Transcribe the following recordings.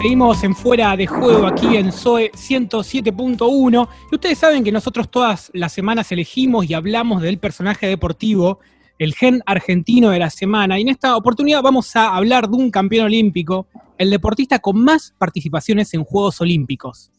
Seguimos en fuera de juego aquí en SOE 107.1 y ustedes saben que nosotros todas las semanas elegimos y hablamos del personaje deportivo, el gen argentino de la semana y en esta oportunidad vamos a hablar de un campeón olímpico, el deportista con más participaciones en Juegos Olímpicos.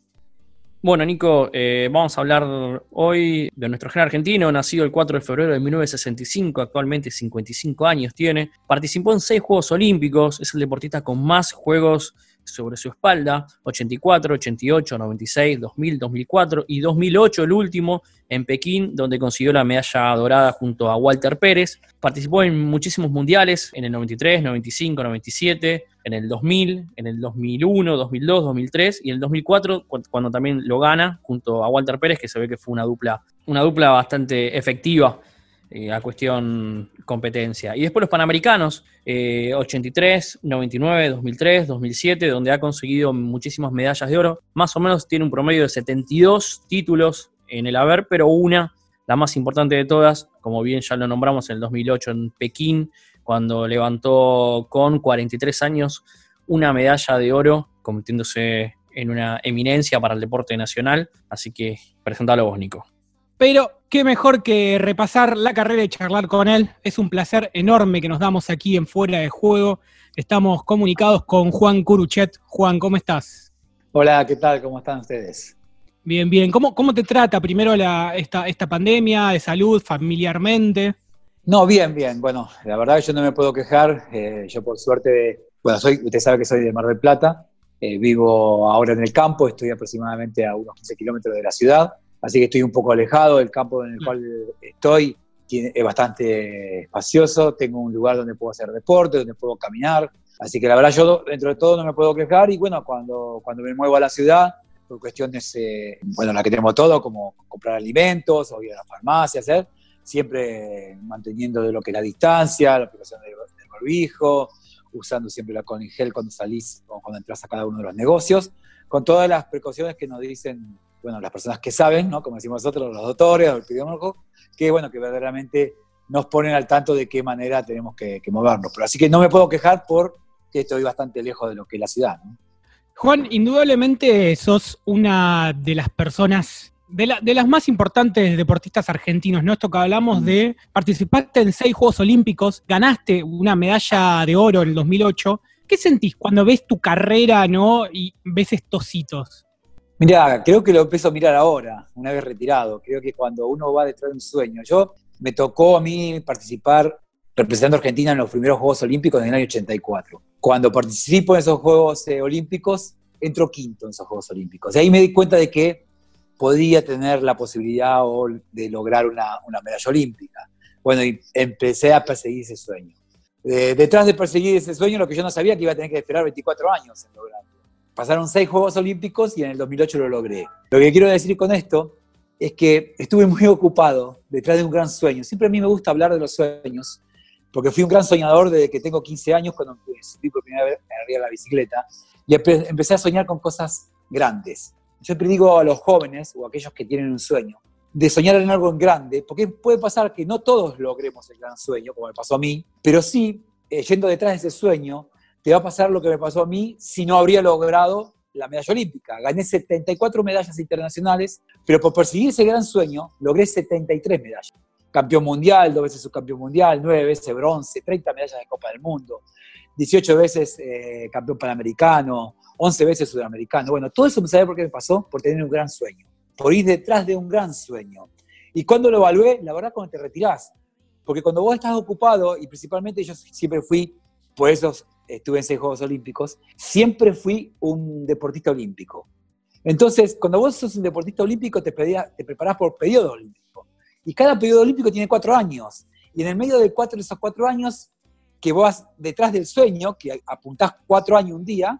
Bueno, Nico, eh, vamos a hablar hoy de nuestro gen argentino, nacido el 4 de febrero de 1965, actualmente 55 años tiene. Participó en seis Juegos Olímpicos, es el deportista con más Juegos sobre su espalda, 84, 88, 96, 2000, 2004 y 2008 el último en Pekín, donde consiguió la medalla dorada junto a Walter Pérez. Participó en muchísimos mundiales, en el 93, 95, 97, en el 2000, en el 2001, 2002, 2003 y en el 2004 cuando también lo gana junto a Walter Pérez, que se ve que fue una dupla, una dupla bastante efectiva eh, a cuestión competencia. Y después los Panamericanos, 83, 99, 2003, 2007, donde ha conseguido muchísimas medallas de oro. Más o menos tiene un promedio de 72 títulos en el haber, pero una, la más importante de todas, como bien ya lo nombramos en el 2008 en Pekín, cuando levantó con 43 años una medalla de oro, convirtiéndose en una eminencia para el deporte nacional. Así que presentalo vos, Nico. Pero qué mejor que repasar la carrera y charlar con él. Es un placer enorme que nos damos aquí en Fuera de Juego. Estamos comunicados con Juan Curuchet. Juan, ¿cómo estás? Hola, ¿qué tal? ¿Cómo están ustedes? Bien, bien. ¿Cómo, cómo te trata primero esta, esta pandemia de salud familiarmente? No, bien, bien. Bueno, la verdad yo no me puedo quejar. Eh, yo por suerte, bueno, soy, usted sabe que soy de Mar del Plata. Eh, vivo ahora en el campo, estoy aproximadamente a unos 15 kilómetros de la ciudad así que estoy un poco alejado del campo en el mm. cual estoy, es bastante espacioso, tengo un lugar donde puedo hacer deporte, donde puedo caminar, así que la verdad yo dentro de todo no me puedo quejar y bueno, cuando, cuando me muevo a la ciudad, por cuestiones, eh, bueno, la que tenemos todo, como comprar alimentos o ir a la farmacia, hacer, siempre manteniendo de lo que la distancia, la aplicación del, del barbijo, usando siempre la con gel cuando salís o cuando entras a cada uno de los negocios, con todas las precauciones que nos dicen bueno, las personas que saben, ¿no? como decimos nosotros, los doctores, los epidemiólogos, que bueno, que verdaderamente nos ponen al tanto de qué manera tenemos que, movernos. Pero así que no me puedo quejar porque estoy bastante lejos de lo que es la ciudad. Juan, indudablemente sos una de las personas, de, las más importantes deportistas argentinos, ¿no? Esto que hablamos mm. de participaste en seis Juegos Olímpicos, ganaste una medalla de oro en el 2008. ¿Qué sentís cuando ves tu carrera, ¿no? Y ves estos hitos? Mira, creo que lo empiezo a mirar ahora, una vez retirado. Creo que cuando uno va detrás de un sueño. Yo me tocó a mí participar representando a Argentina en los primeros Juegos Olímpicos en el año 84. Cuando participo en esos Juegos eh, Olímpicos, entro quinto en esos Juegos Olímpicos. Y ahí me di cuenta de que podía tener la posibilidad de lograr una, medalla olímpica. Bueno, y empecé a perseguir ese sueño. Eh, detrás de perseguir ese sueño, lo que yo no sabía que iba a tener que esperar 24 años en lograrlo. Pasaron seis Juegos Olímpicos y en el 2008 lo logré. Lo que quiero decir con esto es que estuve muy ocupado detrás de un gran sueño. Siempre a mí me gusta hablar de los sueños, porque fui un gran soñador desde que tengo 15 años, cuando subí por primera vez arriba la bicicleta, y empecé a soñar con cosas grandes. Yo siempre digo a los jóvenes o a aquellos que tienen un sueño, de soñar en algo grande, porque puede pasar que no todos logremos el gran sueño, como me pasó a mí, pero sí, eh, yendo detrás de ese sueño, te va a pasar lo que me pasó a mí si no habría logrado la medalla olímpica. Gané 74 medallas internacionales, pero por perseguir ese gran sueño logré 73 medallas. Campeón mundial, dos veces subcampeón mundial, nueve veces bronce, 30 medallas de Copa del Mundo, 18 veces eh, campeón panamericano, 11 veces sudamericano. Bueno, todo eso me sabe por qué me pasó, por tener un gran sueño, por ir detrás de un gran sueño. Y cuando lo evalué, la verdad, cuando te retirás, porque cuando vos estás ocupado, y principalmente yo siempre fui por esos estuve en seis Juegos Olímpicos, siempre fui un deportista olímpico. Entonces, cuando vos sos un deportista olímpico, te, te preparás por periodo olímpico. Y cada periodo olímpico tiene cuatro años. Y en el medio de cuatro esos cuatro años, que vos detrás del sueño, que apuntás cuatro años un día,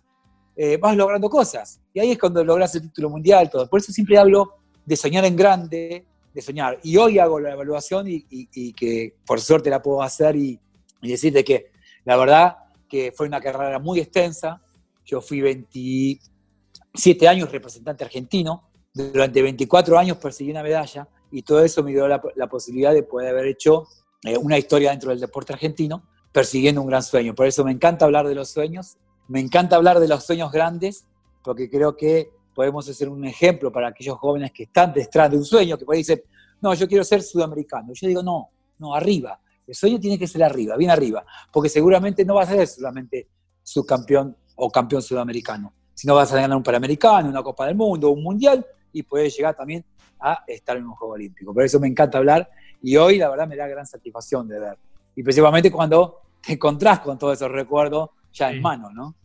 eh, vas logrando cosas. Y ahí es cuando logras el título mundial, todo. Por eso siempre hablo de soñar en grande, de soñar. Y hoy hago la evaluación y, que por suerte la puedo hacer y, y decirte que la verdad que fue una carrera muy extensa. Yo fui 27 años representante argentino, durante 24 años perseguí una medalla y todo eso me dio la, posibilidad de poder haber hecho eh, una historia dentro del deporte argentino, persiguiendo un gran sueño. Por eso me encanta hablar de los sueños, Me encanta hablar de los sueños grandes porque creo que podemos hacer un ejemplo para aquellos jóvenes que están detrás de un sueño, que pueden decir, no, yo quiero ser sudamericano. Yo digo, no, no, arriba. El sueño tiene que ser arriba, bien arriba, porque seguramente no vas a ser solamente subcampeón o campeón sudamericano, sino vas a ganar un Panamericano, una Copa del Mundo, un Mundial, y puedes llegar también a estar en un Juego Olímpico. Por eso me encanta hablar y hoy la verdad me da gran satisfacción de ver. Y principalmente cuando te encontrás con todos esos recuerdos ya en mano, ¿no?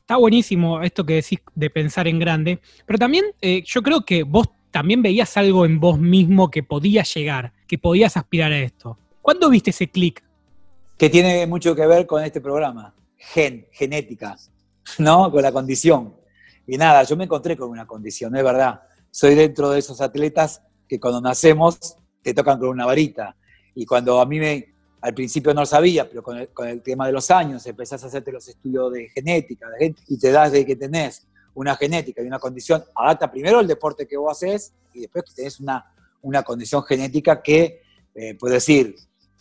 Está buenísimo esto que decís de pensar en grande, pero también eh, yo creo que vos también veías algo en vos mismo que podía llegar, que podías aspirar a esto. ¿Cuándo viste ese clic? Que tiene mucho que ver con este programa, gen, genética, ¿no? Con la condición. Y nada, yo me encontré con una condición, es verdad. Soy dentro de esos atletas que cuando nacemos te tocan con una varita. Y cuando a mí me, al principio no lo sabía, pero con el, tema de los años empezás a hacerte los estudios de genética y te das de que tenés una genética y una condición, adapta primero el deporte que vos haces y después que tenés una, una condición genética que, eh, puedes decir,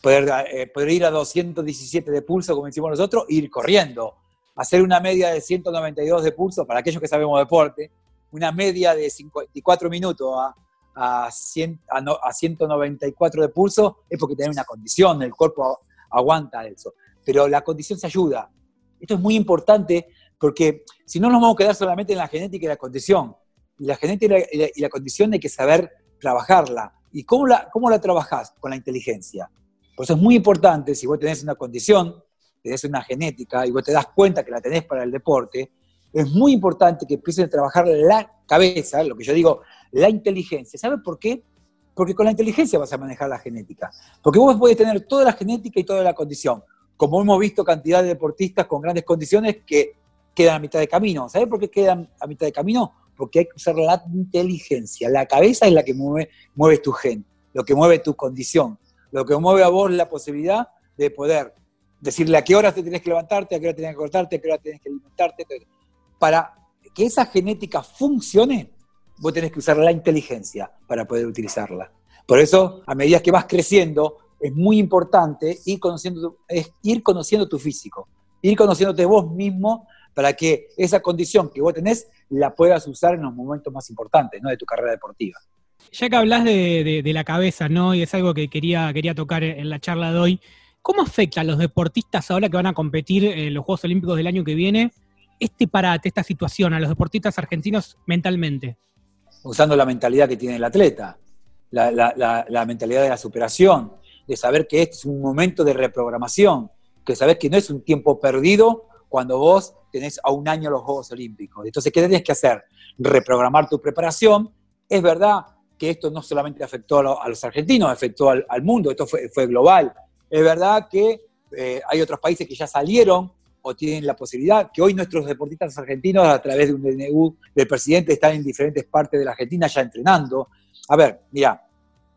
poder, eh, poder, ir a 217 de pulso, como decimos nosotros, ir corriendo, hacer una media de 192 de pulso, para aquellos que sabemos deporte, una media de 54 minutos a a, 194 de pulso es porque tiene una condición, el cuerpo aguanta eso. Pero la condición se ayuda. Esto es muy importante porque si no nos vamos a quedar solamente en la genética y la condición. Y la genética y la, condición hay que saber trabajarla. ¿Y cómo la, cómo la trabajás? Con la inteligencia. Por eso es muy importante, si vos tenés una condición, tenés una genética y vos te das cuenta que la tenés para el deporte, es muy importante que empieces a trabajar la cabeza, lo que yo digo, la inteligencia. ¿Sabes por qué? Porque con la inteligencia vas a manejar la genética. Porque vos podés tener toda la genética y toda la condición. Como hemos visto cantidad de deportistas con grandes condiciones que quedan a mitad de camino. ¿Sabes por qué quedan a mitad de camino? Porque hay que usar la inteligencia. La cabeza es la que mueve, mueve tu gen, lo que mueve tu condición, lo que mueve a vos la posibilidad de poder decirle a qué hora te tenés que levantarte, a qué hora tenés que cortarte, a qué hora tenés que alimentarte. Para que esa genética funcione, vos tenés que usar la inteligencia para poder utilizarla. Por eso, a medida que vas creciendo, es muy importante ir conociendo, es ir conociendo tu físico, ir conociéndote vos mismo para que esa condición que vos tenés la puedas usar en los momentos más importantes ¿no? de tu carrera deportiva. Ya que hablas de, la cabeza, ¿no? Y es algo que quería, quería tocar en la charla de hoy. ¿Cómo afecta a los deportistas ahora que van a competir en los Juegos Olímpicos del año que viene este parate, esta situación, a los deportistas argentinos mentalmente? usando la mentalidad que tiene el atleta, la, mentalidad de la superación, de saber que este es un momento de reprogramación, que sabes que no es un tiempo perdido cuando vos tenés a un año los Juegos Olímpicos. Entonces, ¿qué tenés que hacer? Reprogramar tu preparación. Es verdad que esto no solamente afectó a, los argentinos, afectó al, mundo, esto fue, global. Es verdad que eh, hay otros países que ya salieron o tienen la posibilidad, que hoy nuestros deportistas argentinos a través de un DNU del presidente están en diferentes partes de la Argentina ya entrenando. A ver, mira,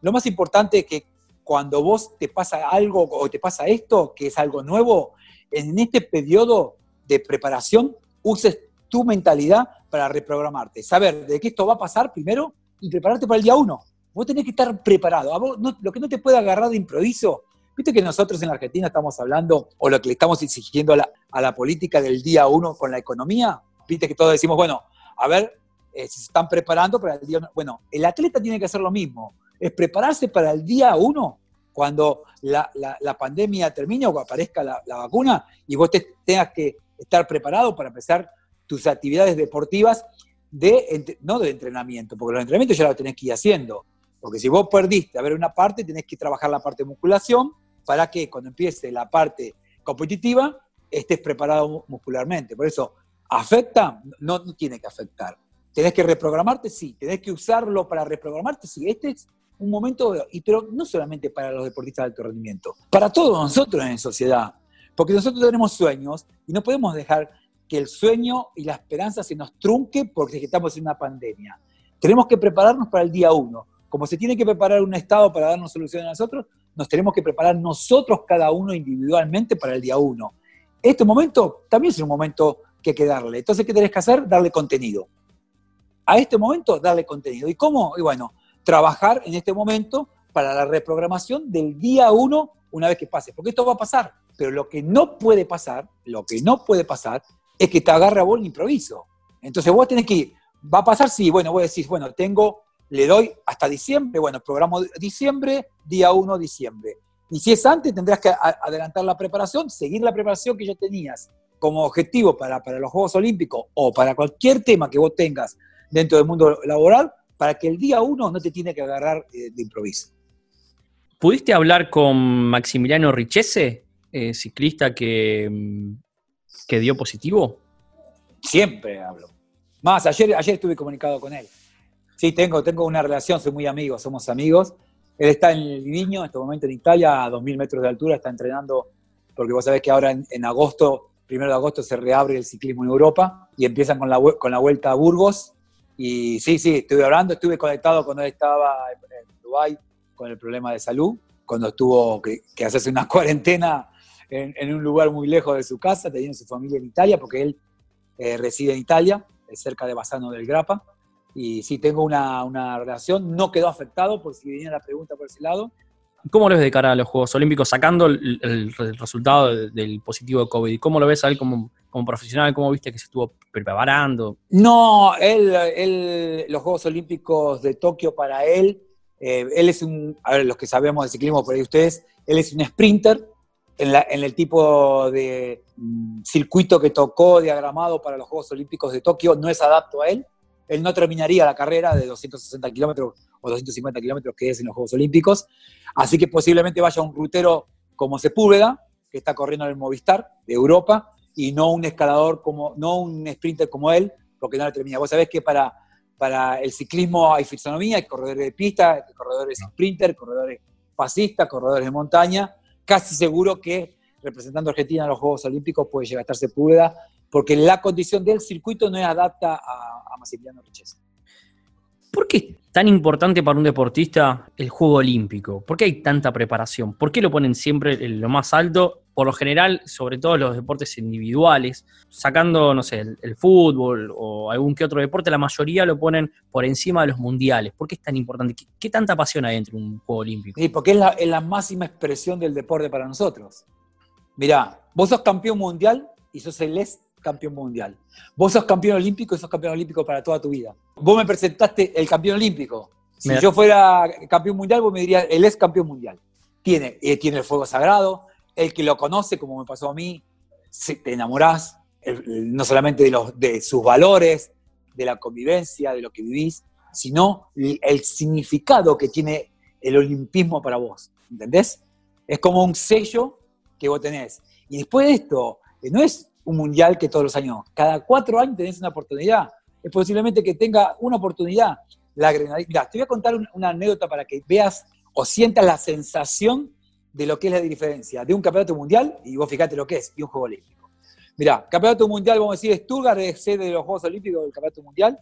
lo más importante es que cuando vos te pasa algo o te pasa esto, que es algo nuevo, en este periodo de preparación uses tu mentalidad para reprogramarte, saber de qué esto va a pasar primero y prepararte para el día uno. Vos tenés que estar preparado. lo que no te puede agarrar de improviso Viste que nosotros en la Argentina estamos hablando, o lo que le estamos exigiendo a la, política del día uno con la economía. Viste que todos decimos, bueno, a ver, eh, si se están preparando para el día uno. Bueno, el atleta tiene que hacer lo mismo, es prepararse para el día uno, cuando la, pandemia termine o aparezca la, vacuna y vos tengas que estar preparado para empezar tus actividades deportivas no de entrenamiento, porque los entrenamientos ya los tenés que ir haciendo. Porque si vos perdiste a ver una parte, tenés que trabajar la parte de musculación para que cuando empiece la parte competitiva estés preparado muscularmente. Por eso, ¿afecta? No, no tiene que afectar. ¿Tenés que reprogramarte? Sí. ¿Tenés que usarlo para reprogramarte? Sí. Este es un momento, y, pero no solamente para los deportistas de alto rendimiento, para todos nosotros en sociedad. Porque nosotros tenemos sueños y no podemos dejar que el sueño y la esperanza se nos trunque porque estamos en una pandemia. Tenemos que prepararnos para el día uno. Como se tiene que preparar un Estado para darnos soluciones a nosotros, nos tenemos que preparar nosotros cada uno individualmente para el día uno. Este momento también es un momento que hay que darle. Entonces, ¿qué tenés que hacer? Darle contenido. A este momento, darle contenido. ¿Y cómo? Y bueno, trabajar en este momento para la reprogramación del día uno una vez que pase. Porque esto va a pasar. Pero lo que no puede pasar, lo que no puede pasar es que te agarra vos el improviso. Entonces vos tenés que ir, va a pasar, sí, bueno, vos decís, bueno, tengo, le doy hasta diciembre, bueno, programo diciembre, día 1 diciembre. Y si es antes, tendrás que adelantar la preparación, seguir la preparación que ya tenías como objetivo para, para los Juegos Olímpicos o para cualquier tema que vos tengas dentro del mundo laboral, para que el día 1 no te tiene que agarrar eh, de improviso. ¿Pudiste hablar con Maximiliano Richese, eh, ciclista que, mm, que dio positivo? Siempre hablo. Más, ayer, ayer estuve comunicado con él. Sí, tengo, tengo una relación, soy muy amigo, somos amigos. Él está en el Viño, en este momento en Italia, a 2.000 metros de altura, está entrenando, porque vos sabés que ahora en, agosto, primero de agosto, se reabre el ciclismo en Europa y empiezan con la, con la vuelta a Burgos. Y sí, sí, estuve hablando, estuve conectado cuando él estaba en Dubái con el problema de salud, cuando tuvo que, hacerse una cuarentena en, un lugar muy lejos de su casa, teniendo su familia en Italia, porque él eh, reside en Italia, cerca de Bassano del Grappa y sí tengo una, relación, no quedó afectado por si venía la pregunta por ese lado. ¿Cómo lo ves de cara a los Juegos Olímpicos, sacando el, resultado del positivo de COVID? ¿Cómo lo ves a él como, como profesional? ¿Cómo viste que se estuvo preparando? No, él, los Juegos Olímpicos de Tokio para él, eh, él es un, a ver, los que sabemos de ciclismo por ahí ustedes, él es un sprinter en, en el tipo de mm, circuito que tocó diagramado para los Juegos Olímpicos de Tokio, no es adapto a él. Él no terminaría la carrera de 260 kilómetros o 250 kilómetros que es en los Juegos Olímpicos, así que posiblemente vaya un rutero como Sepúlveda, que está corriendo en el Movistar de Europa, y no un escalador como, no un sprinter como él, porque no la termina. Vos sabés que para, para el ciclismo hay fisonomía, hay corredores de pista, hay corredores sprinter, corredores fascistas, corredores de montaña, casi seguro que representando a Argentina en los Juegos Olímpicos puede llegar a estar Sepúlveda porque la condición del circuito no es adapta a, a Massimiliano. ¿Por qué es tan importante para un deportista el juego olímpico? ¿Por qué hay tanta preparación? ¿Por qué lo ponen siempre en lo más alto? Por lo general, sobre todo los deportes individuales, sacando, no sé, el, fútbol o algún que otro deporte, la mayoría lo ponen por encima de los mundiales. ¿Por qué es tan importante? ¿Qué, tanta pasión hay entre un juego olímpico? Sí, porque es la, es la máxima expresión del deporte para nosotros. Mirá, vos sos campeón mundial y sos el campeón mundial. Vos sos campeón olímpico y sos campeón olímpico para toda tu vida. Vos me presentaste el campeón olímpico. Si yo fuera campeón mundial, vos me dirías, él es campeón mundial. Tiene, eh, tiene el fuego sagrado, el que lo conoce, como me pasó a mí, te enamorás, no solamente de, sus valores, de la convivencia, de lo que vivís, sino el significado que tiene el olimpismo para vos. ¿Entendés? Es como un sello que vos tenés. Y después de esto, no es un mundial que todos los años. Cada cuatro años tenés una oportunidad. Es posiblemente que tenga una oportunidad. La adrenalina. Te voy a contar una, anécdota para que veas o sientas la sensación de lo que es la diferencia de un campeonato mundial, y vos fíjate lo que es, y un juego olímpico. Mira, campeonato mundial, vamos a decir, Stuttgart es sede de los Juegos Olímpicos del campeonato mundial.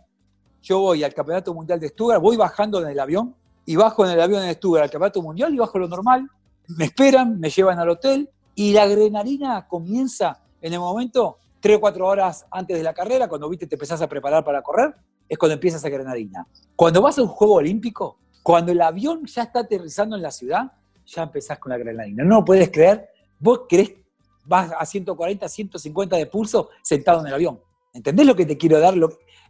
Yo voy al campeonato mundial de Stuttgart, voy bajando en el avión, y bajo en el avión en Stuttgart al campeonato mundial, y bajo lo normal. Me esperan, me llevan al hotel, y la adrenalina comienza en el momento, tres o cuatro horas antes de la carrera, cuando viste te empezás a preparar para correr, es cuando empiezas a granadina. Cuando vas a un juego olímpico, cuando el avión ya está aterrizando en la ciudad, ya empezás con la granadina. No lo puedes creer, vos crees, vas a 140, 150 de pulso sentado en el avión. ¿Entendés lo que te quiero dar?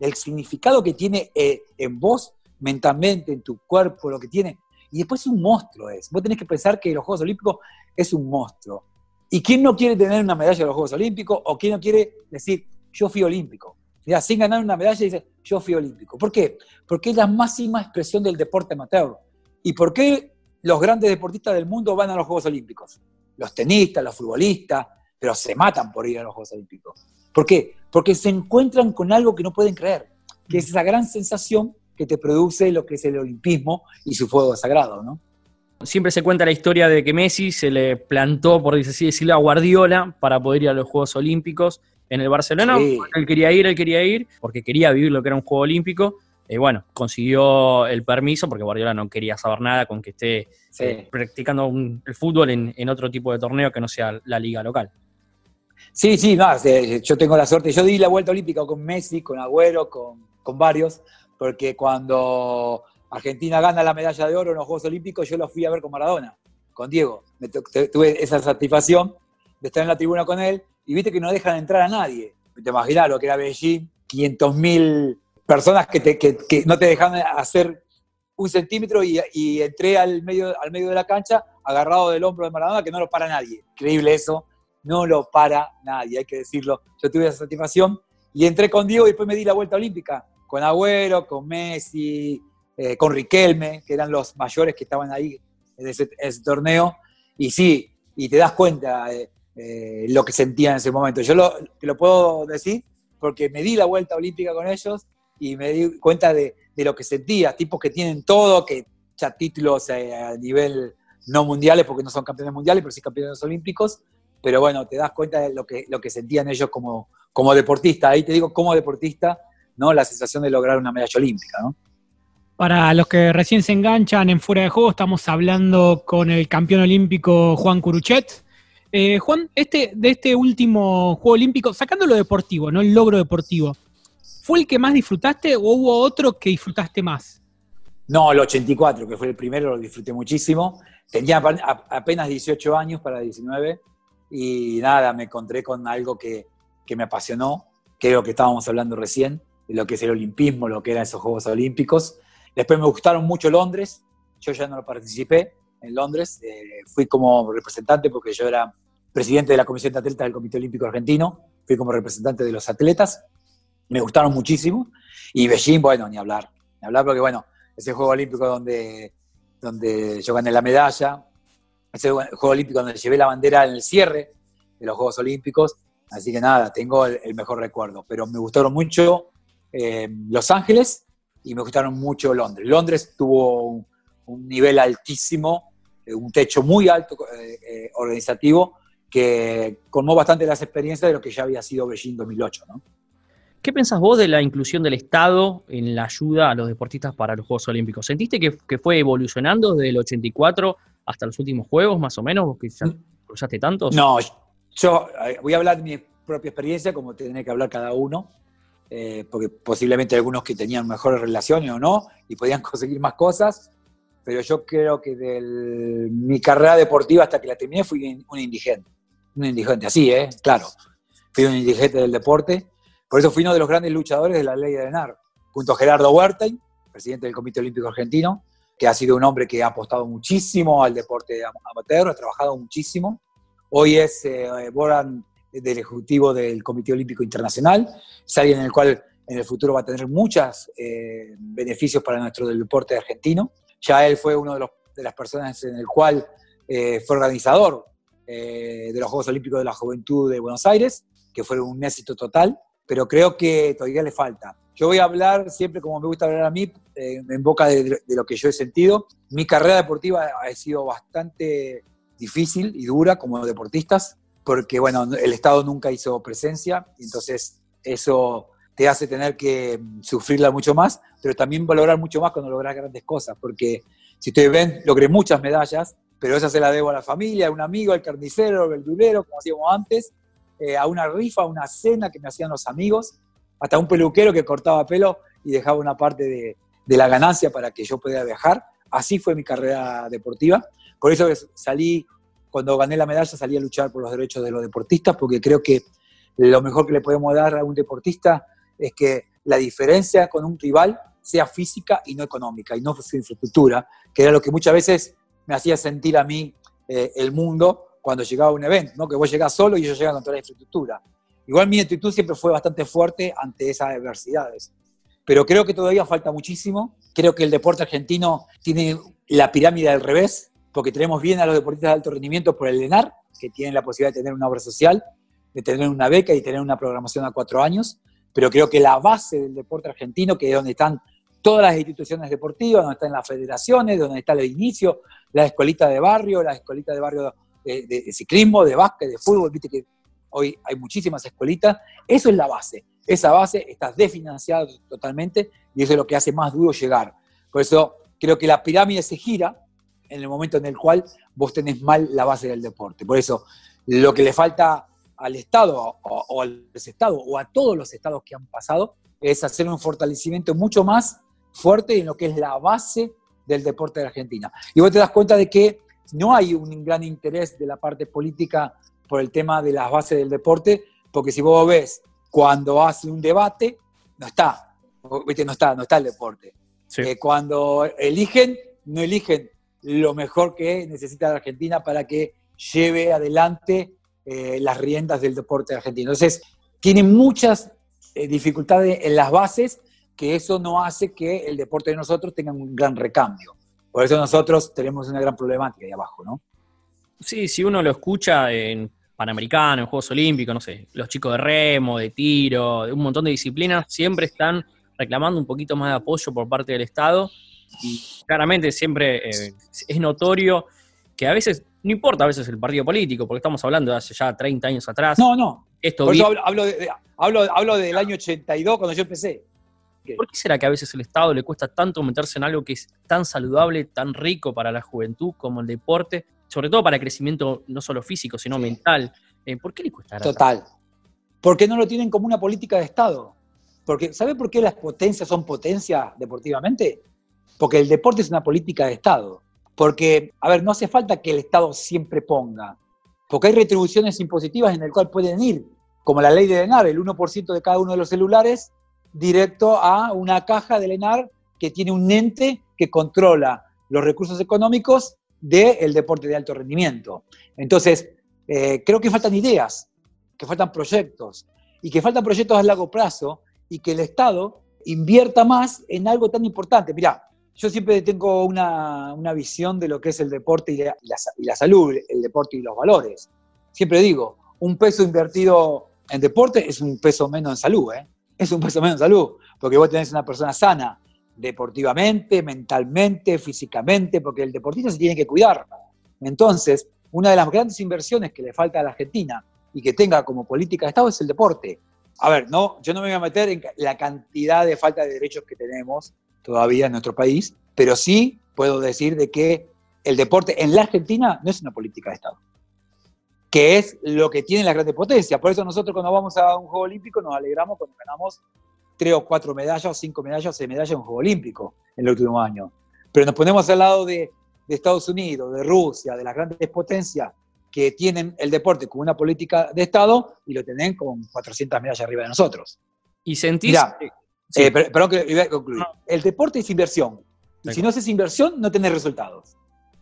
el significado que tiene eh, en vos, mentalmente, en tu cuerpo, lo que tiene. Y después un monstruo es. Vos tenés que pensar que los Juegos Olímpicos es un monstruo. ¿Y quién no quiere tener una medalla de los Juegos Olímpicos? ¿O quién no quiere decir, yo fui olímpico? Mira, sin ganar una medalla dice, yo fui olímpico. ¿Por qué? Porque es la máxima expresión del deporte amateur. ¿Y por qué los grandes deportistas del mundo van a los Juegos Olímpicos? Los tenistas, los futbolistas, pero se matan por ir a los Juegos Olímpicos. ¿Por qué? Porque se encuentran con algo que no pueden creer, que es esa gran sensación que te produce lo que es el olimpismo y su fuego sagrado, ¿no? Siempre se cuenta la historia de que Messi se le plantó, por así decirlo, a Guardiola para poder ir a los Juegos Olímpicos en el Barcelona. Él quería ir, él quería ir, porque quería vivir lo que era un Juego Olímpico. Y bueno, consiguió el permiso porque Guardiola no quería saber nada con que esté eh, practicando el fútbol en, otro tipo de torneo que no sea la liga local. Sí, sí, no, yo tengo la suerte. Yo di la vuelta olímpica con Messi, con Agüero, con, con varios, porque cuando Argentina gana la medalla de oro en los Juegos Olímpicos, yo lo fui a ver con Maradona, con Diego. tuve esa satisfacción de estar en la tribuna con él y viste que no dejan entrar a nadie. te imaginas lo que era Beijing, 500.000 personas que, que, no te dejaban hacer un centímetro y, entré al medio, al medio de la cancha agarrado del hombro de Maradona, que no lo para nadie. Increíble eso, no lo para nadie, hay que decirlo. Yo tuve esa satisfacción y entré con Diego y después me di la vuelta olímpica, con Agüero, con Messi, eh, con Riquelme, que eran los mayores que estaban ahí en ese, torneo. Y sí, y te das cuenta eh, eh, lo que sentía en ese momento. Yo lo, te lo puedo decir porque me di la vuelta olímpica con ellos y me di cuenta de, de lo que sentía, tipos que tienen todo, que ya títulos a nivel no mundiales, porque no son campeones mundiales, pero sí campeones olímpicos, pero bueno, te das cuenta de lo que, lo que sentían ellos como, como deportista. Ahí te digo, como deportista, ¿no? La sensación de lograr una medalla olímpica. Para los que recién se enganchan en Fuera de Juego, estamos hablando con el campeón olímpico Juan Curuchet. Eh, Juan, este, de este último Juego Olímpico, sacando lo deportivo, ¿no? El logro deportivo, ¿fue el que más disfrutaste o hubo otro que disfrutaste más? No, el 84, que fue el primero, lo disfruté muchísimo. Tenía apenas 18 años para 19 y nada, me encontré con algo que, que me apasionó, creo que estábamos hablando recién, de lo que es el olimpismo, lo que eran esos Juegos Olímpicos. Después me gustaron mucho Londres, yo ya no lo participé en Londres, eh, fui como representante porque yo era presidente de la Comisión de Atletas del Comité Olímpico Argentino, fui como representante de los atletas, me gustaron muchísimo, y Beijing, bueno, ni hablar, ni hablar porque bueno, ese Juego Olímpico donde donde yo gané la medalla, ese Juego Olímpico donde llevé la bandera en el cierre de los Juegos Olímpicos, así que nada, tengo el, mejor recuerdo, pero me gustaron mucho eh, Los Ángeles y me gustaron mucho Londres. Londres tuvo un, nivel altísimo, eh, un techo muy alto eh, organizativo, que colmó bastante las experiencias de lo que ya había sido Beijing 2008, ¿no? ¿Qué pensás vos de la inclusión del Estado en la ayuda a los deportistas para los Juegos Olímpicos? ¿Sentiste que, fue evolucionando desde el 84 hasta los últimos Juegos, más o menos? ¿Vos que ya cruzaste tantos? No, yo eh, voy a hablar de mi propia experiencia, como tiene que hablar cada uno, eh, porque posiblemente algunos que tenían mejores relaciones o no, y podían conseguir más cosas, pero yo creo que de mi carrera deportiva hasta que la terminé fui un indigente. Un indigente, así, ¿eh? Claro. Fui un indigente del deporte por eso fui uno de los grandes luchadores de la ley de Arenar, junto a Gerardo Huertain, presidente del Comité Olímpico Argentino, que ha sido un hombre que ha apostado muchísimo al deporte amateur, ha trabajado muchísimo. Hoy es eh, Boran del Ejecutivo del Comité Olímpico Internacional, es alguien en el cual en el futuro va a tener muchos eh, beneficios para nuestro deporte argentino. Ya él fue uno de, de las personas en el cual eh, fue organizador de los Juegos Olímpicos de la Juventud de Buenos Aires, que fue un éxito total pero creo que todavía le falta. Yo voy a hablar siempre como me gusta hablar a mí, eh, en boca de, lo que yo he sentido. Mi carrera deportiva ha sido bastante difícil y dura como deportistas, porque bueno, el Estado nunca hizo presencia, y entonces eso te hace tener que sufrirla mucho más, pero también valorar mucho más cuando logras grandes cosas, porque si ustedes ven, logré muchas medallas, pero esa se la debo a la familia, a un amigo, al carnicero, al verdulero, como hacíamos antes, eh, a una rifa, a una cena que me hacían los amigos, hasta un peluquero que cortaba pelo y dejaba una parte de, la ganancia para que yo pudiera viajar. Así fue mi carrera deportiva. Por eso salí, cuando gané la medalla, salí a luchar por los derechos de los deportistas, porque creo que lo mejor que le podemos dar a un deportista es que la diferencia con un rival sea física y no económica, y no infraestructura, que era lo que muchas veces me hacía sentir a mí eh, el mundo cuando llegaba un evento, ¿no? que vos llegás solo y ellos llegan con toda la infraestructura. Igual mi actitud siempre fue bastante fuerte ante esas adversidades. Pero creo que todavía falta muchísimo. Creo que el deporte argentino tiene la pirámide al revés, porque tenemos bien a los deportistas de alto rendimiento por el ENAR, que tienen la posibilidad de tener una obra social, de tener una beca y tener una programación a cuatro años. Pero creo que la base del deporte argentino, que es donde están todas las instituciones deportivas, donde están las federaciones, donde está el inicio, la escuelita de barrio, la escuelita de barrio de, ciclismo, de básquet, de fútbol, viste que hoy hay muchísimas escuelitas, eso es la base. Esa base está desfinanciada totalmente y eso es lo que hace más duro llegar. Por eso creo que la pirámide se gira en el momento en el cual vos tenés mal la base del deporte. Por eso lo que le falta al Estado o, al Estado o a todos los estados que han pasado es hacer un fortalecimiento mucho más fuerte en lo que es la base del deporte de Argentina. Y vos te das cuenta de que no hay un gran interés de la parte política por el tema de las bases del deporte, porque si vos ves Cuando hace un debate, no está. ¿Viste? No está, no está el deporte. Eh, cuando eligen, no eligen lo mejor que necesita la Argentina para que lleve adelante eh, las riendas del deporte argentino. Entonces, tiene muchas eh, dificultades en las bases que eso no hace que el deporte de nosotros tenga un gran recambio. Por eso nosotros tenemos una gran problemática ahí abajo, ¿no? Sí, si uno lo escucha en Panamericano, en Juegos Olímpicos, no sé, los chicos de remo, de tiro, de un montón de disciplinas, siempre están reclamando un poquito más de apoyo por parte del Estado. Y claramente siempre eh, es notorio que a veces, no importa a veces el partido político, porque estamos hablando de hace ya 30 años atrás. No, no. Esto Por eso hablo, hablo, hablo, del año 82 cuando yo empecé. ¿Por qué será que a veces el Estado le cuesta tanto meterse en algo que es tan saludable, tan rico para la juventud como el deporte, sobre todo para el crecimiento no solo físico, sino mental? Eh, ¿Por qué le cuesta? Total. Porque no lo tienen como una política de Estado. Porque, ¿sabe por qué las potencias son potencias deportivamente? Porque el deporte es una política de Estado. Porque, a ver, no hace falta que el Estado siempre ponga. Porque hay retribuciones impositivas en el cual pueden ir, como la ley de ENAR, el 1% de cada uno de los celulares, directo a una caja del ENAR que tiene un ente que controla los recursos económicos del deporte de alto rendimiento. Entonces, eh, creo que faltan ideas, que faltan proyectos, y que faltan proyectos a largo plazo y que el Estado invierta más en algo tan importante. Mirá, yo siempre tengo una, visión de lo que es el deporte y la, salud, el deporte y los valores. Siempre digo, un peso invertido en deporte es un peso menos en salud, ¿eh? Es un peso menos en salud, porque vos tenés una persona sana, deportivamente, mentalmente, físicamente, porque el deportista se tiene que cuidar. Entonces, una de las grandes inversiones que le falta a la Argentina y que tenga como política de Estado es el deporte a ver, no, yo no me voy a meter en la cantidad de falta de derechos que tenemos todavía en nuestro país, pero sí puedo decir de que el deporte en la Argentina no es una política de Estado, que es lo que tiene la gran potencia. Por eso nosotros cuando vamos a un Juego Olímpico nos alegramos cuando ganamos tres o cuatro medallas, o cinco medallas, o seis medallas en un Juego Olímpico en el último año. Pero nos ponemos al lado de, de Estados Unidos, de Rusia, de las grandes potencias que tienen el deporte como una política de Estado y lo tienen con 400 medallas arriba de nosotros. Y sentís... Eh, perdón que voy a concluir. El deporte es inversión. Y si no es inversión, no tenés resultados.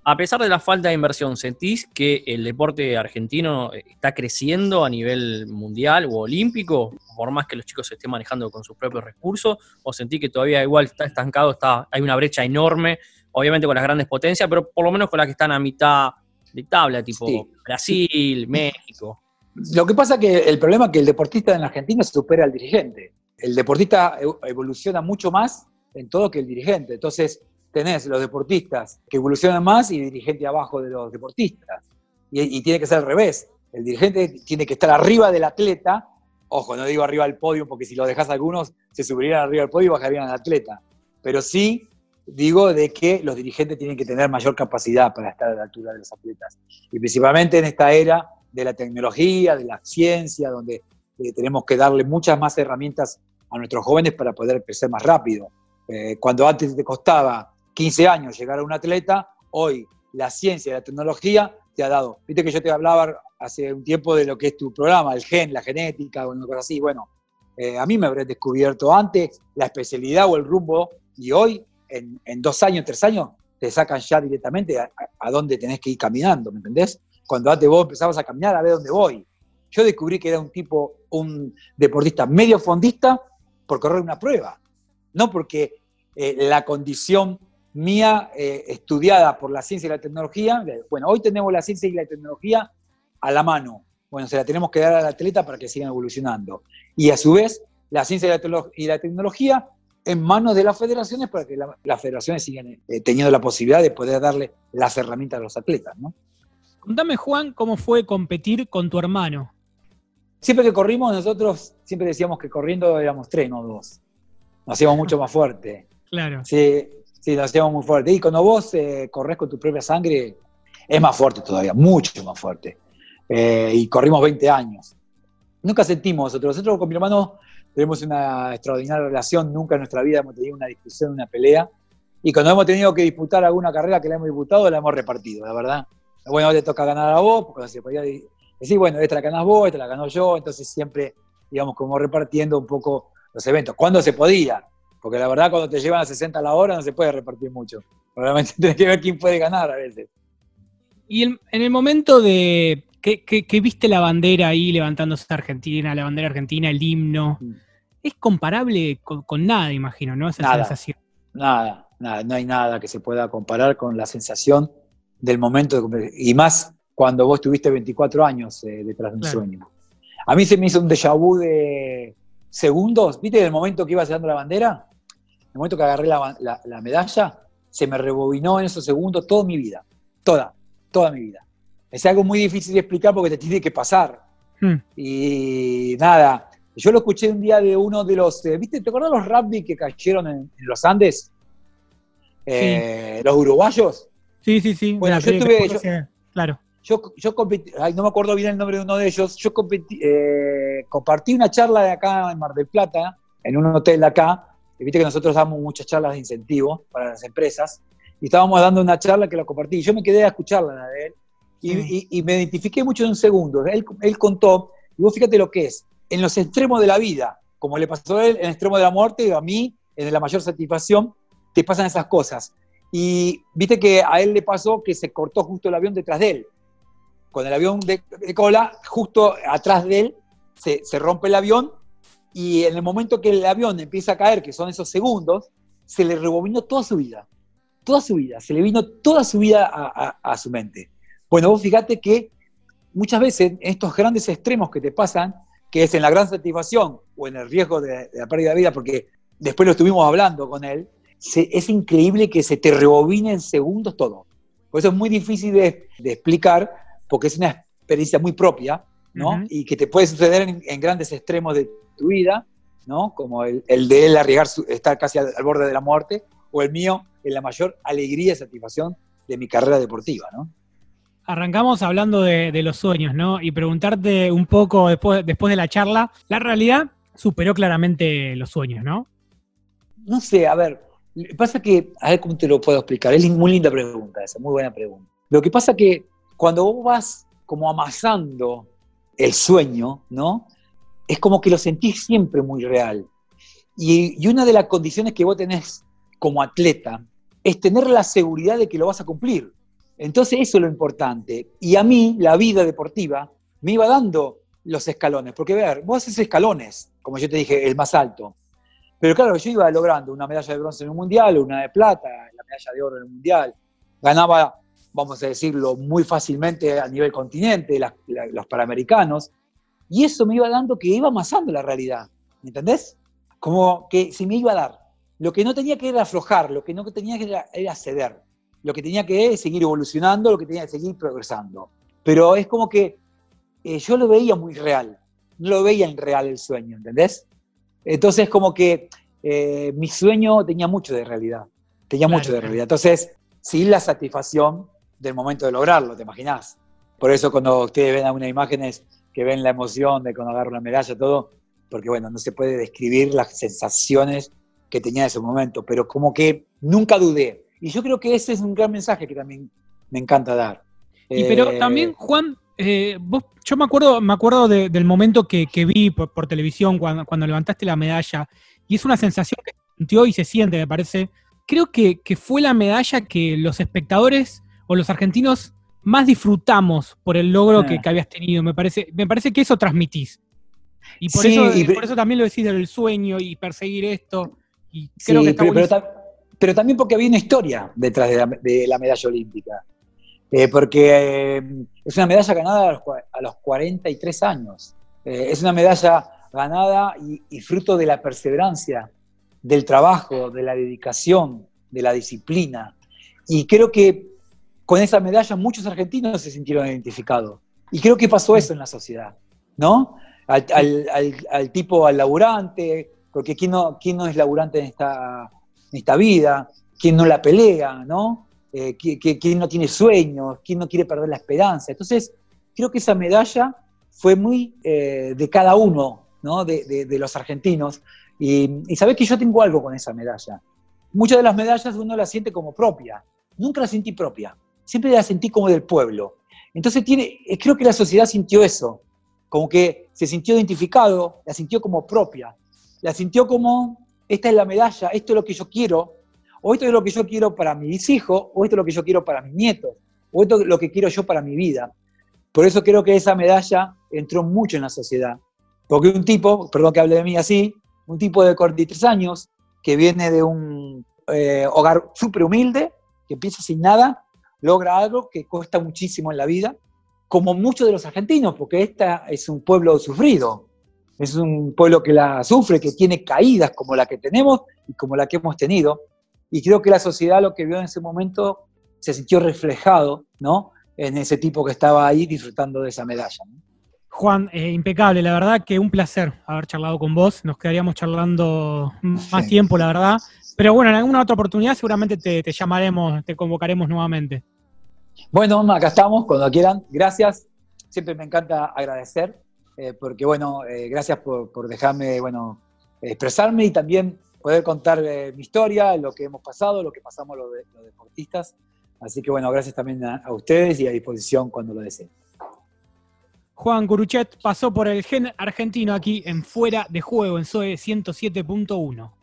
A pesar de la falta de inversión, ¿sentís que el deporte argentino está creciendo a nivel mundial o olímpico, por más que los chicos se estén manejando con sus propios recursos? ¿O sentís que todavía igual está estancado, está, hay una brecha enorme, obviamente con las grandes potencias, pero por lo menos con las que están a mitad de tabla, tipo Brasil, México. Lo que pasa es que el problema es que el deportista en la Argentina se supera al dirigente. El deportista evoluciona mucho más en todo que el dirigente. Entonces, tenés los deportistas que evolucionan más y dirigente abajo de los deportistas. Y, tiene que ser al revés. El dirigente tiene que estar arriba del atleta. Ojo, no digo arriba del podio, porque si lo dejas algunos, se subirían arriba del podio y bajarían al atleta. Pero sí digo de que los dirigentes tienen que tener mayor capacidad para estar a la altura de los atletas. Y principalmente en esta era de la tecnología, de la ciencia, donde eh, tenemos que darle muchas más herramientas a nuestros jóvenes para poder crecer más rápido. Eh, cuando antes te costaba 15 años llegar a un atleta, hoy la ciencia y la tecnología te ha dado. Viste que yo te hablaba hace un tiempo de lo que es tu programa, el gen, la genética, o una cosa así. Bueno, eh, a mí me habré descubierto antes la especialidad o el rumbo y hoy en, dos años, tres años, te sacan ya directamente a, dónde tenés que ir caminando, ¿me entendés? Cuando antes vos empezabas a caminar a ver dónde voy. Yo descubrí que era un tipo, un deportista medio fondista por correr una prueba, no porque eh, la condición mía eh, estudiada por la ciencia y la tecnología, bueno, hoy tenemos la ciencia y la tecnología a la mano, bueno, se la tenemos que dar al atleta para que sigan evolucionando. Y a su vez, la ciencia y la tecnología en manos de las federaciones para que las federaciones sigan eh, teniendo la posibilidad de poder darle las herramientas a los atletas. ¿no? Contame, Juan, cómo fue competir con tu hermano. Siempre que corrimos, nosotros siempre decíamos que corriendo éramos tres, no dos. Nos hacíamos mucho más fuerte. Claro. Sí, sí, nos hacíamos muy fuerte. Y cuando vos eh, corres con tu propia sangre, es más fuerte todavía, mucho más fuerte. Eh, y corrimos 20 años. Nunca sentimos nosotros. Nosotros con mi hermano tenemos una extraordinaria relación, nunca en nuestra vida hemos tenido una discusión, una pelea, y cuando hemos tenido que disputar alguna carrera que la hemos disputado, la hemos repartido, la verdad. Bueno, hoy te toca ganar a vos, porque se podía decir, bueno, esta la ganás vos, esta la ganó yo, entonces siempre digamos, como repartiendo un poco los eventos. Cuando se podía, porque la verdad cuando te llevan a 60 a la hora no se puede repartir mucho. Realmente tienes que ver quién puede ganar a veces. Y en el momento de que, viste la bandera ahí levantándose Argentina, la bandera argentina, el himno, mm. es comparable con, nada, imagino, ¿no? Esa nada, sensación. Nada, nada, no hay nada que se pueda comparar con la sensación del momento, y más cuando vos tuviste 24 años eh, detrás de un sueño. A mí se me hizo un déjà vu de segundos, ¿viste? el momento que iba dando la bandera, el momento que agarré la, medalla, se me rebobinó en esos segundos toda mi vida, toda, toda mi vida. Es algo muy difícil de explicar porque te tiene que pasar. Hmm. Y nada, yo lo escuché un día de uno de los, eh, ¿viste? ¿Te acuerdas los rugby que cayeron en, los Andes? Eh, los uruguayos. Sí, sí, sí. Bueno, yo estuve, claro. Yo, yo competí, no me acuerdo bien el nombre de uno de ellos, yo eh, compartí una charla de acá en Mar del Plata, en un hotel de acá, viste que nosotros damos muchas charlas de incentivo para las empresas, y estábamos dando una charla que la compartí, y yo me quedé a escucharla la de él, y, me identifiqué mucho en un segundo. Él, él contó, y vos fíjate lo que es, en los extremos de la vida, como le pasó a él en el extremo de la muerte, a mí, en la mayor satisfacción, te pasan esas cosas. Y viste que a él le pasó que se cortó justo el avión detrás de él con el avión de, cola, justo atrás de él se, rompe el avión y en el momento que el avión empieza a caer, que son esos segundos, se le rebobinó toda su vida, toda su vida, se le vino toda su vida a, su mente. Bueno, vos fíjate que muchas veces estos grandes extremos que te pasan, que es en la gran satisfacción o en el riesgo de, la pérdida de vida, porque después lo estuvimos hablando con él, es increíble que se te rebobine en segundos todo. Por eso es muy difícil de, de explicar, porque es una experiencia muy propia, ¿no? Y que te puede suceder en, grandes extremos de tu vida, ¿no? Como el, de él arriesgar, estar casi al, borde de la muerte, o el mío en la mayor alegría y satisfacción de mi carrera deportiva, ¿no? Arrancamos hablando de, los sueños, ¿no? Y preguntarte un poco después, después de la charla, la realidad superó claramente los sueños, ¿no? No sé, a ver, pasa que, a ver cómo te lo puedo explicar, es muy linda pregunta esa, muy buena pregunta. Lo que pasa que cuando vos vas como amasando el sueño, ¿no? Es como que lo sentís siempre muy real. Y, una de las condiciones que vos tenés como atleta es tener la seguridad de que lo vas a cumplir. Entonces eso es lo importante. Y a mí la vida deportiva me iba dando los escalones, porque ver, vos haces escalones, como yo te dije, el más alto. Pero claro, yo iba logrando una medalla de bronce en un mundial, una de plata, la medalla de oro en el mundial. Ganaba vamos a decirlo, muy fácilmente a nivel continente, los panamericanos, y eso me iba dando que iba amasando la realidad, ¿me entendés? Como que se me iba a dar. Lo que no tenía que era aflojar, lo que no tenía que era, ceder, lo que tenía que seguir evolucionando, lo que tenía que seguir progresando. Pero es como que eh, yo lo veía muy real, no lo veía en real el sueño, ¿entendés? Entonces como que eh, mi sueño tenía mucho de realidad, tenía mucho de realidad. Entonces, sin la satisfacción del momento de lograrlo, ¿te imaginas? Por eso cuando ustedes ven algunas imágenes que ven la emoción de cuando agarro una medalla, todo, porque bueno, no se puede describir las sensaciones que tenía en ese momento, pero como que nunca dudé. Y yo creo que ese es un gran mensaje que también me encanta dar. Y pero eh, también, Juan, eh, vos, yo me acuerdo, me acuerdo del momento que, vi por, televisión cuando, cuando, levantaste la medalla, y es una sensación que sintió y se siente, me parece. Creo que, que fue la medalla que los espectadores o los argentinos más disfrutamos por el logro que, ah. habías tenido. Me parece, me parece que eso transmitís. Y por, eso, y por eso también lo decís del sueño y perseguir esto. Y creo que pero, también porque había una historia detrás de la, medalla olímpica. Eh, porque eh, es una medalla ganada a los, 43 años. Eh, es una medalla ganada y, y, fruto de la perseverancia, del trabajo, de la dedicación, de la disciplina. Y creo que con esa medalla muchos argentinos se sintieron identificados. Y creo que pasó eso en la sociedad, ¿no? Al, tipo, al laburante, porque ¿quién no, quién no es laburante en esta, en esta vida? ¿Quién no la pelea, no? Eh, ¿quién, no tiene sueños? ¿Quién no quiere perder la esperanza? Entonces, creo que esa medalla fue muy eh, de cada uno, ¿no? De, los argentinos. Y, y que yo tengo algo con esa medalla. Muchas de las medallas uno las siente como propia. Nunca las sentí propia siempre la sentí como del pueblo. Entonces tiene, eh, creo que la sociedad sintió eso, como que se sintió identificado, la sintió como propia, la sintió como, esta es la medalla, esto es lo que yo quiero, o esto es lo que yo quiero para mis hijos, o esto es lo que yo quiero para mis nietos, o esto es lo que quiero yo para mi vida. Por eso creo que esa medalla entró mucho en la sociedad. Porque un tipo, perdón que hable de mí así, un tipo de 43 años que viene de un eh, hogar súper humilde, que empieza sin nada, logra algo que cuesta muchísimo en la vida, como muchos de los argentinos, porque esta es un pueblo sufrido, es un pueblo que la sufre, que tiene caídas como la que tenemos y como la que hemos tenido. Y creo que la sociedad lo que vio en ese momento se sintió reflejado, ¿no? En ese tipo que estaba ahí disfrutando de esa medalla. Juan, eh, impecable, la verdad que un placer haber charlado con vos. Nos quedaríamos charlando más tiempo, la verdad. Pero bueno, en alguna otra oportunidad seguramente te, llamaremos, te convocaremos nuevamente. Bueno, acá estamos, cuando quieran. Gracias. Siempre me encanta agradecer, eh, porque bueno, eh, gracias por, dejarme, bueno, expresarme y también poder contar mi historia, lo que hemos pasado, lo que pasamos los, deportistas. Así que bueno, gracias también a ustedes y a disposición cuando lo deseen. Juan Curuchet pasó por el gen argentino aquí en Fuera de Juego en SOE 107.1.